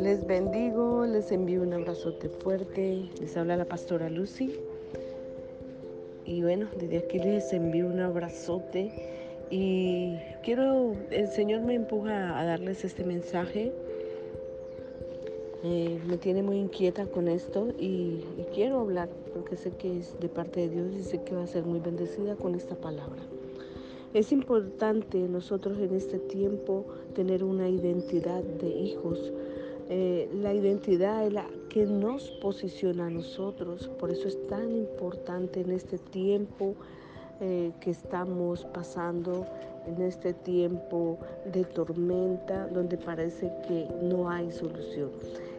Les bendigo, les envío un abrazote fuerte. Les habla la pastora Lucy. Y bueno, desde aquí les envío un abrazote. Y quiero, el Señor me empuja a darles este mensaje. Eh, me tiene muy inquieta con esto y, y quiero hablar porque sé que es de parte de Dios y sé que va a ser muy bendecida con esta palabra. Es importante nosotros en este tiempo tener una identidad de hijos eh, la identidad es la que nos posiciona a nosotros. Por eso es tan importante en este tiempo eh, que estamos pasando, en este tiempo de tormenta, donde parece que no hay solución.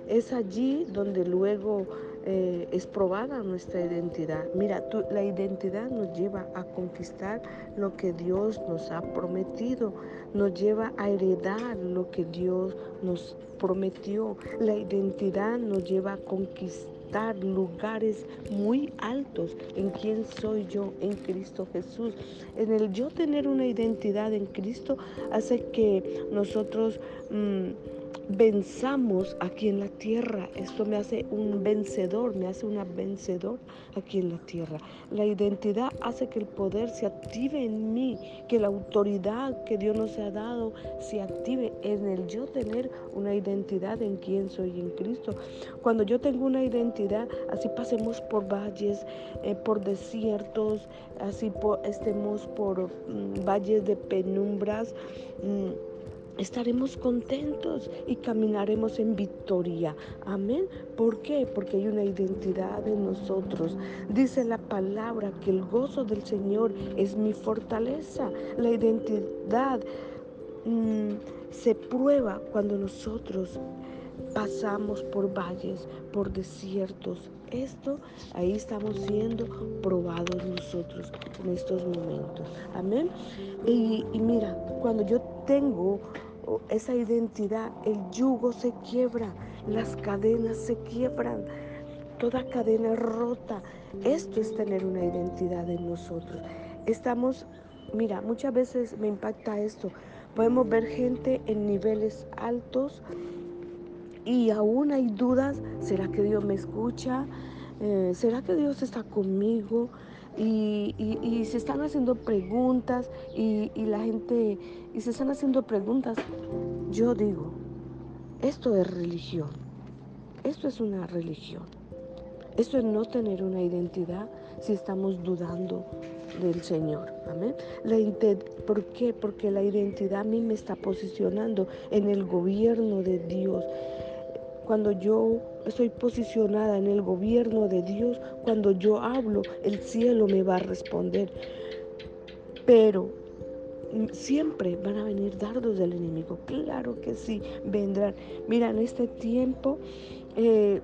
Es allí donde luego eh, es probada nuestra identidad. Mira, la identidad nos lleva a conquistar lo que Dios nos ha prometido, nos lleva a heredar lo que Dios nos prometió. La identidad nos lleva a conquistar lugares muy altos en quién soy yo en Cristo Jesús. En el yo tener una identidad en Cristo hace que nosotros... Mm, venzamos aquí en la tierra. Esto me hace un vencedor, me hace una vencedor aquí en la tierra. La identidad hace que el poder se active en mí, que la autoridad que Dios nos ha dado se active en el yo tener una identidad en quién soy en Cristo. Cuando yo tengo una identidad, así pasemos por valles, eh, por desiertos, así estemos por mm, valles de penumbras. Mm, estaremos contentos y caminaremos en victoria. Amén. ¿Por qué? Porque hay una identidad en nosotros. Dice la palabra que el gozo del Señor es mi fortaleza. La identidad mm, se prueba cuando nosotros pasamos por valles, por desiertos. Esto, ahí estamos siendo probados nosotros en estos momentos. Amén. Y, y mira, cuando yo tengo esa identidad, el yugo se quiebra, las cadenas se quiebran, toda cadena rota. Esto es tener una identidad en nosotros. Estamos, mira, muchas veces me impacta esto. Podemos ver gente en niveles altos y aún hay dudas, ¿será que Dios me escucha? Eh, ¿Será que Dios está conmigo? Y, se están haciendo preguntas y, la gente, y se están haciendo preguntas, yo digo, esto es religión, esto es una religión, esto es no tener una identidad si estamos dudando del Señor. Amén. La ¿Por qué? Porque la identidad a mí me está posicionando en el gobierno de Dios. Cuando yo estoy posicionada en el gobierno de Dios, cuando yo hablo, el cielo me va a responder. Pero siempre van a venir dardos del enemigo. Claro que sí, vendrán. Mira, en este tiempo eh,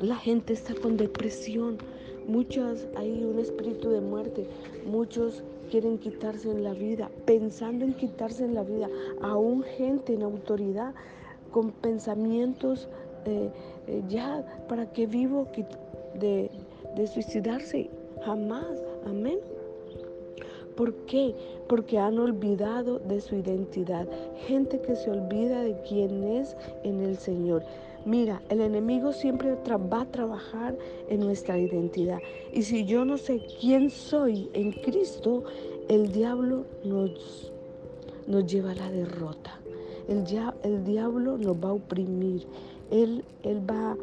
la gente está con depresión. Muchas, hay un espíritu de muerte. Muchos quieren quitarse en la vida, pensando en quitarse en la vida. Aún gente en autoridad con pensamientos eh, eh, ya, ¿para qué vivo de, de suicidarse? Jamás, amén. ¿Por qué? Porque han olvidado de su identidad. Gente que se olvida de quién es en el Señor. Mira, el enemigo siempre va a trabajar en nuestra identidad. Y si yo no sé quién soy en Cristo, el diablo nos, nos lleva a la derrota. El, el diablo nos va a oprimir. Él, él va,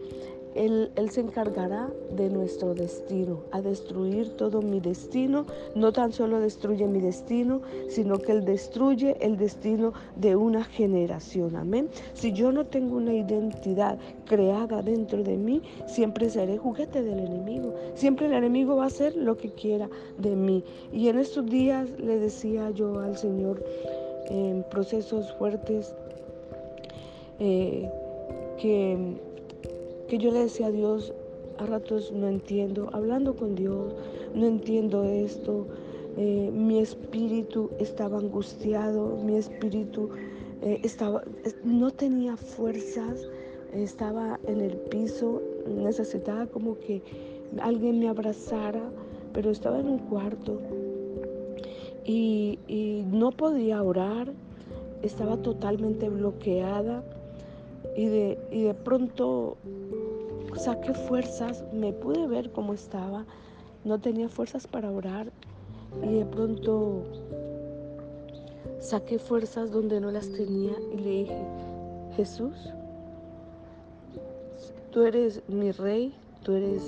él, él, se encargará de nuestro destino, a destruir todo mi destino. No tan solo destruye mi destino, sino que Él destruye el destino de una generación. Amén. Si yo no tengo una identidad creada dentro de mí, siempre seré juguete del enemigo. Siempre el enemigo va a hacer lo que quiera de mí. Y en estos días le decía yo al Señor, en procesos fuertes eh, que, que yo le decía a Dios, a ratos no entiendo, hablando con Dios, no entiendo esto, eh, mi espíritu estaba angustiado, mi espíritu eh, estaba, no tenía fuerzas, estaba en el piso, necesitaba como que alguien me abrazara, pero estaba en un cuarto y, no podía orar, estaba totalmente bloqueada y de, y de pronto saqué fuerzas, me pude ver cómo estaba, no tenía fuerzas para orar y de pronto saqué fuerzas donde no las tenía y le dije, Jesús, tú eres mi rey, tú eres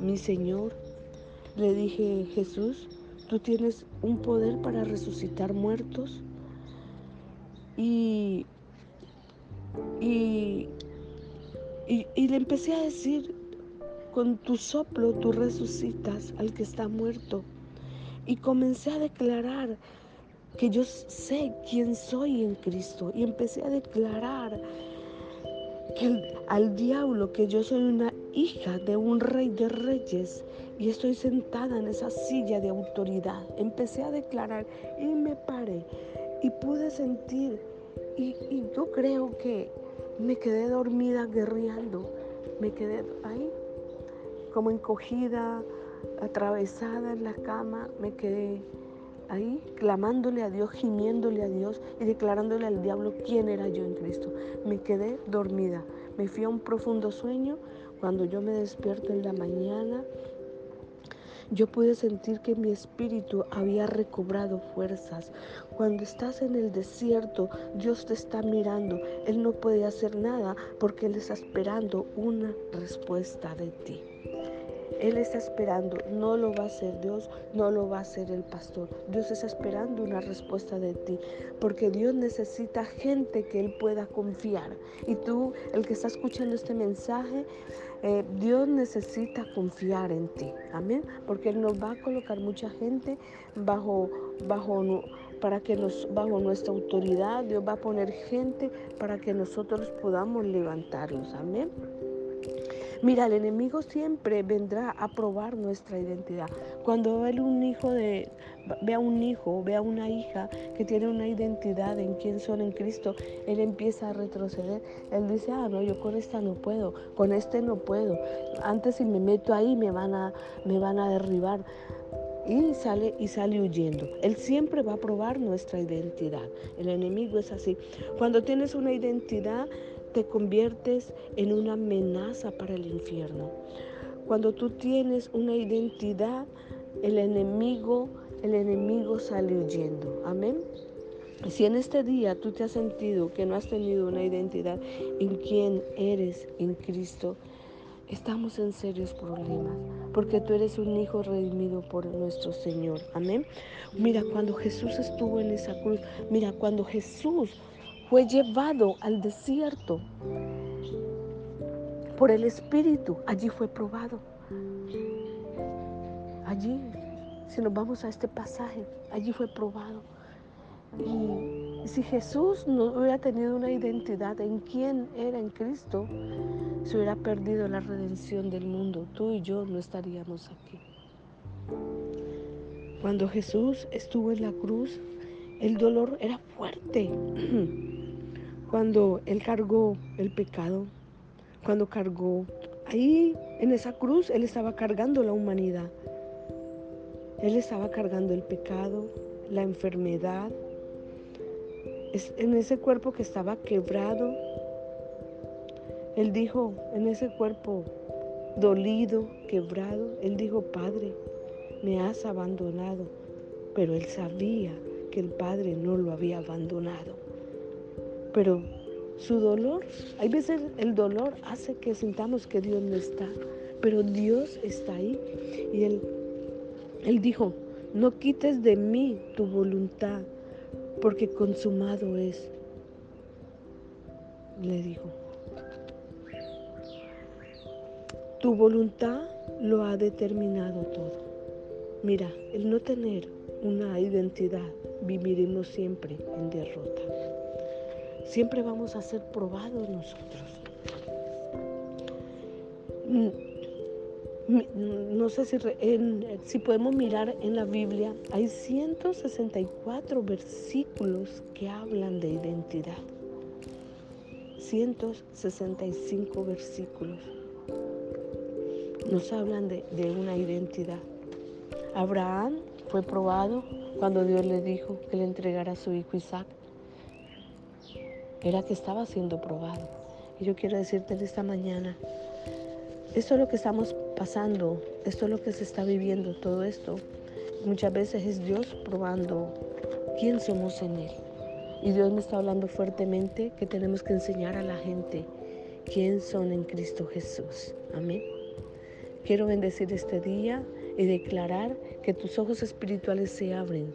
mi Señor. Le dije, Jesús, tú tienes un poder para resucitar muertos. Y, y, y, le empecé a decir, con tu soplo tú resucitas al que está muerto. Y comencé a declarar que yo sé quién soy en Cristo. Y empecé a declarar que al diablo que yo soy una hija de un rey de reyes y estoy sentada en esa silla de autoridad. Empecé a declarar y me paré y pude sentir y, y yo creo que me quedé dormida guerreando, me quedé ahí como encogida, atravesada en la cama, me quedé ahí clamándole a Dios, gimiéndole a Dios y declarándole al diablo quién era yo en Cristo. Me quedé dormida, me fui a un profundo sueño. Cuando yo me despierto en la mañana, yo pude sentir que mi espíritu había recobrado fuerzas. Cuando estás en el desierto, Dios te está mirando. Él no puede hacer nada porque Él está esperando una respuesta de ti. Él está esperando, no lo va a hacer Dios, no lo va a hacer el pastor. Dios está esperando una respuesta de ti, porque Dios necesita gente que Él pueda confiar. Y tú, el que está escuchando este mensaje, eh, Dios necesita confiar en ti. Amén. Porque Él nos va a colocar mucha gente bajo, bajo, para que nos, bajo nuestra autoridad. Dios va a poner gente para que nosotros podamos levantarnos. Amén. Mira, el enemigo siempre vendrá a probar nuestra identidad. Cuando ve a un hijo, ve a una hija que tiene una identidad en quién son en Cristo, él empieza a retroceder. Él dice, ah, no, yo con esta no puedo, con este no puedo. Antes si me meto ahí me van a, me van a derribar y sale y sale huyendo. Él siempre va a probar nuestra identidad. El enemigo es así. Cuando tienes una identidad te conviertes en una amenaza para el infierno. Cuando tú tienes una identidad, el enemigo, el enemigo sale huyendo. Amén. Si en este día tú te has sentido que no has tenido una identidad en quién eres en Cristo, estamos en serios problemas, porque tú eres un hijo redimido por nuestro Señor. Amén. Mira, cuando Jesús estuvo en esa cruz, mira, cuando Jesús fue llevado al desierto por el Espíritu. Allí fue probado. Allí, si nos vamos a este pasaje, allí fue probado. Y si Jesús no hubiera tenido una identidad en quién era en Cristo, se hubiera perdido la redención del mundo. Tú y yo no estaríamos aquí. Cuando Jesús estuvo en la cruz, el dolor era fuerte. Cuando Él cargó el pecado, cuando cargó ahí en esa cruz, Él estaba cargando la humanidad. Él estaba cargando el pecado, la enfermedad. En ese cuerpo que estaba quebrado, Él dijo, en ese cuerpo dolido, quebrado, Él dijo, Padre, me has abandonado. Pero Él sabía que el Padre no lo había abandonado. Pero su dolor, hay veces el dolor hace que sintamos que Dios no está, pero Dios está ahí. Y Él, él dijo, no quites de mí tu voluntad, porque consumado es. Le dijo, tu voluntad lo ha determinado todo. Mira, el no tener una identidad, viviremos siempre en derrota. Siempre vamos a ser probados nosotros. Mm, no sé si, si podemos mirar en la Biblia, hay 164 versículos que hablan de identidad. 165 versículos nos hablan de, de una identidad. Abraham fue probado cuando Dios le dijo que le entregara a su hijo Isaac. era que estaba siendo probado. Y yo quiero decirte esta mañana, esto es lo que estamos pasando, esto es lo que se está viviendo, todo esto. Muchas veces es Dios probando quién somos en Él. Y Dios me está hablando fuertemente que tenemos que enseñar a la gente quién son en Cristo Jesús. Amén. Quiero bendecir este día y declarar que tus ojos espirituales se abren,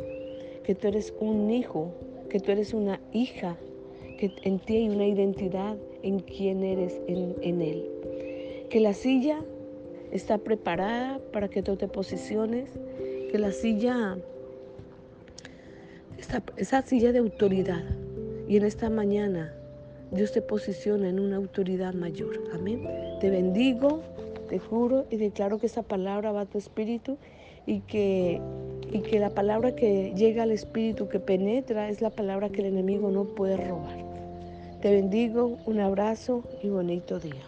que tú eres un hijo, que tú eres una hija, que en ti hay una identidad en quién eres en, Él. Que la silla está preparada para que tú te posiciones, que la silla, esa silla de autoridad, y en esta mañana Dios te posiciona en una autoridad mayor. Amén. Te bendigo, te juro y declaro que esa palabra va a tu espíritu y que, y que la palabra que llega al espíritu, que penetra, es la palabra que el enemigo no puede robar. Te bendigo, un abrazo y bonito día.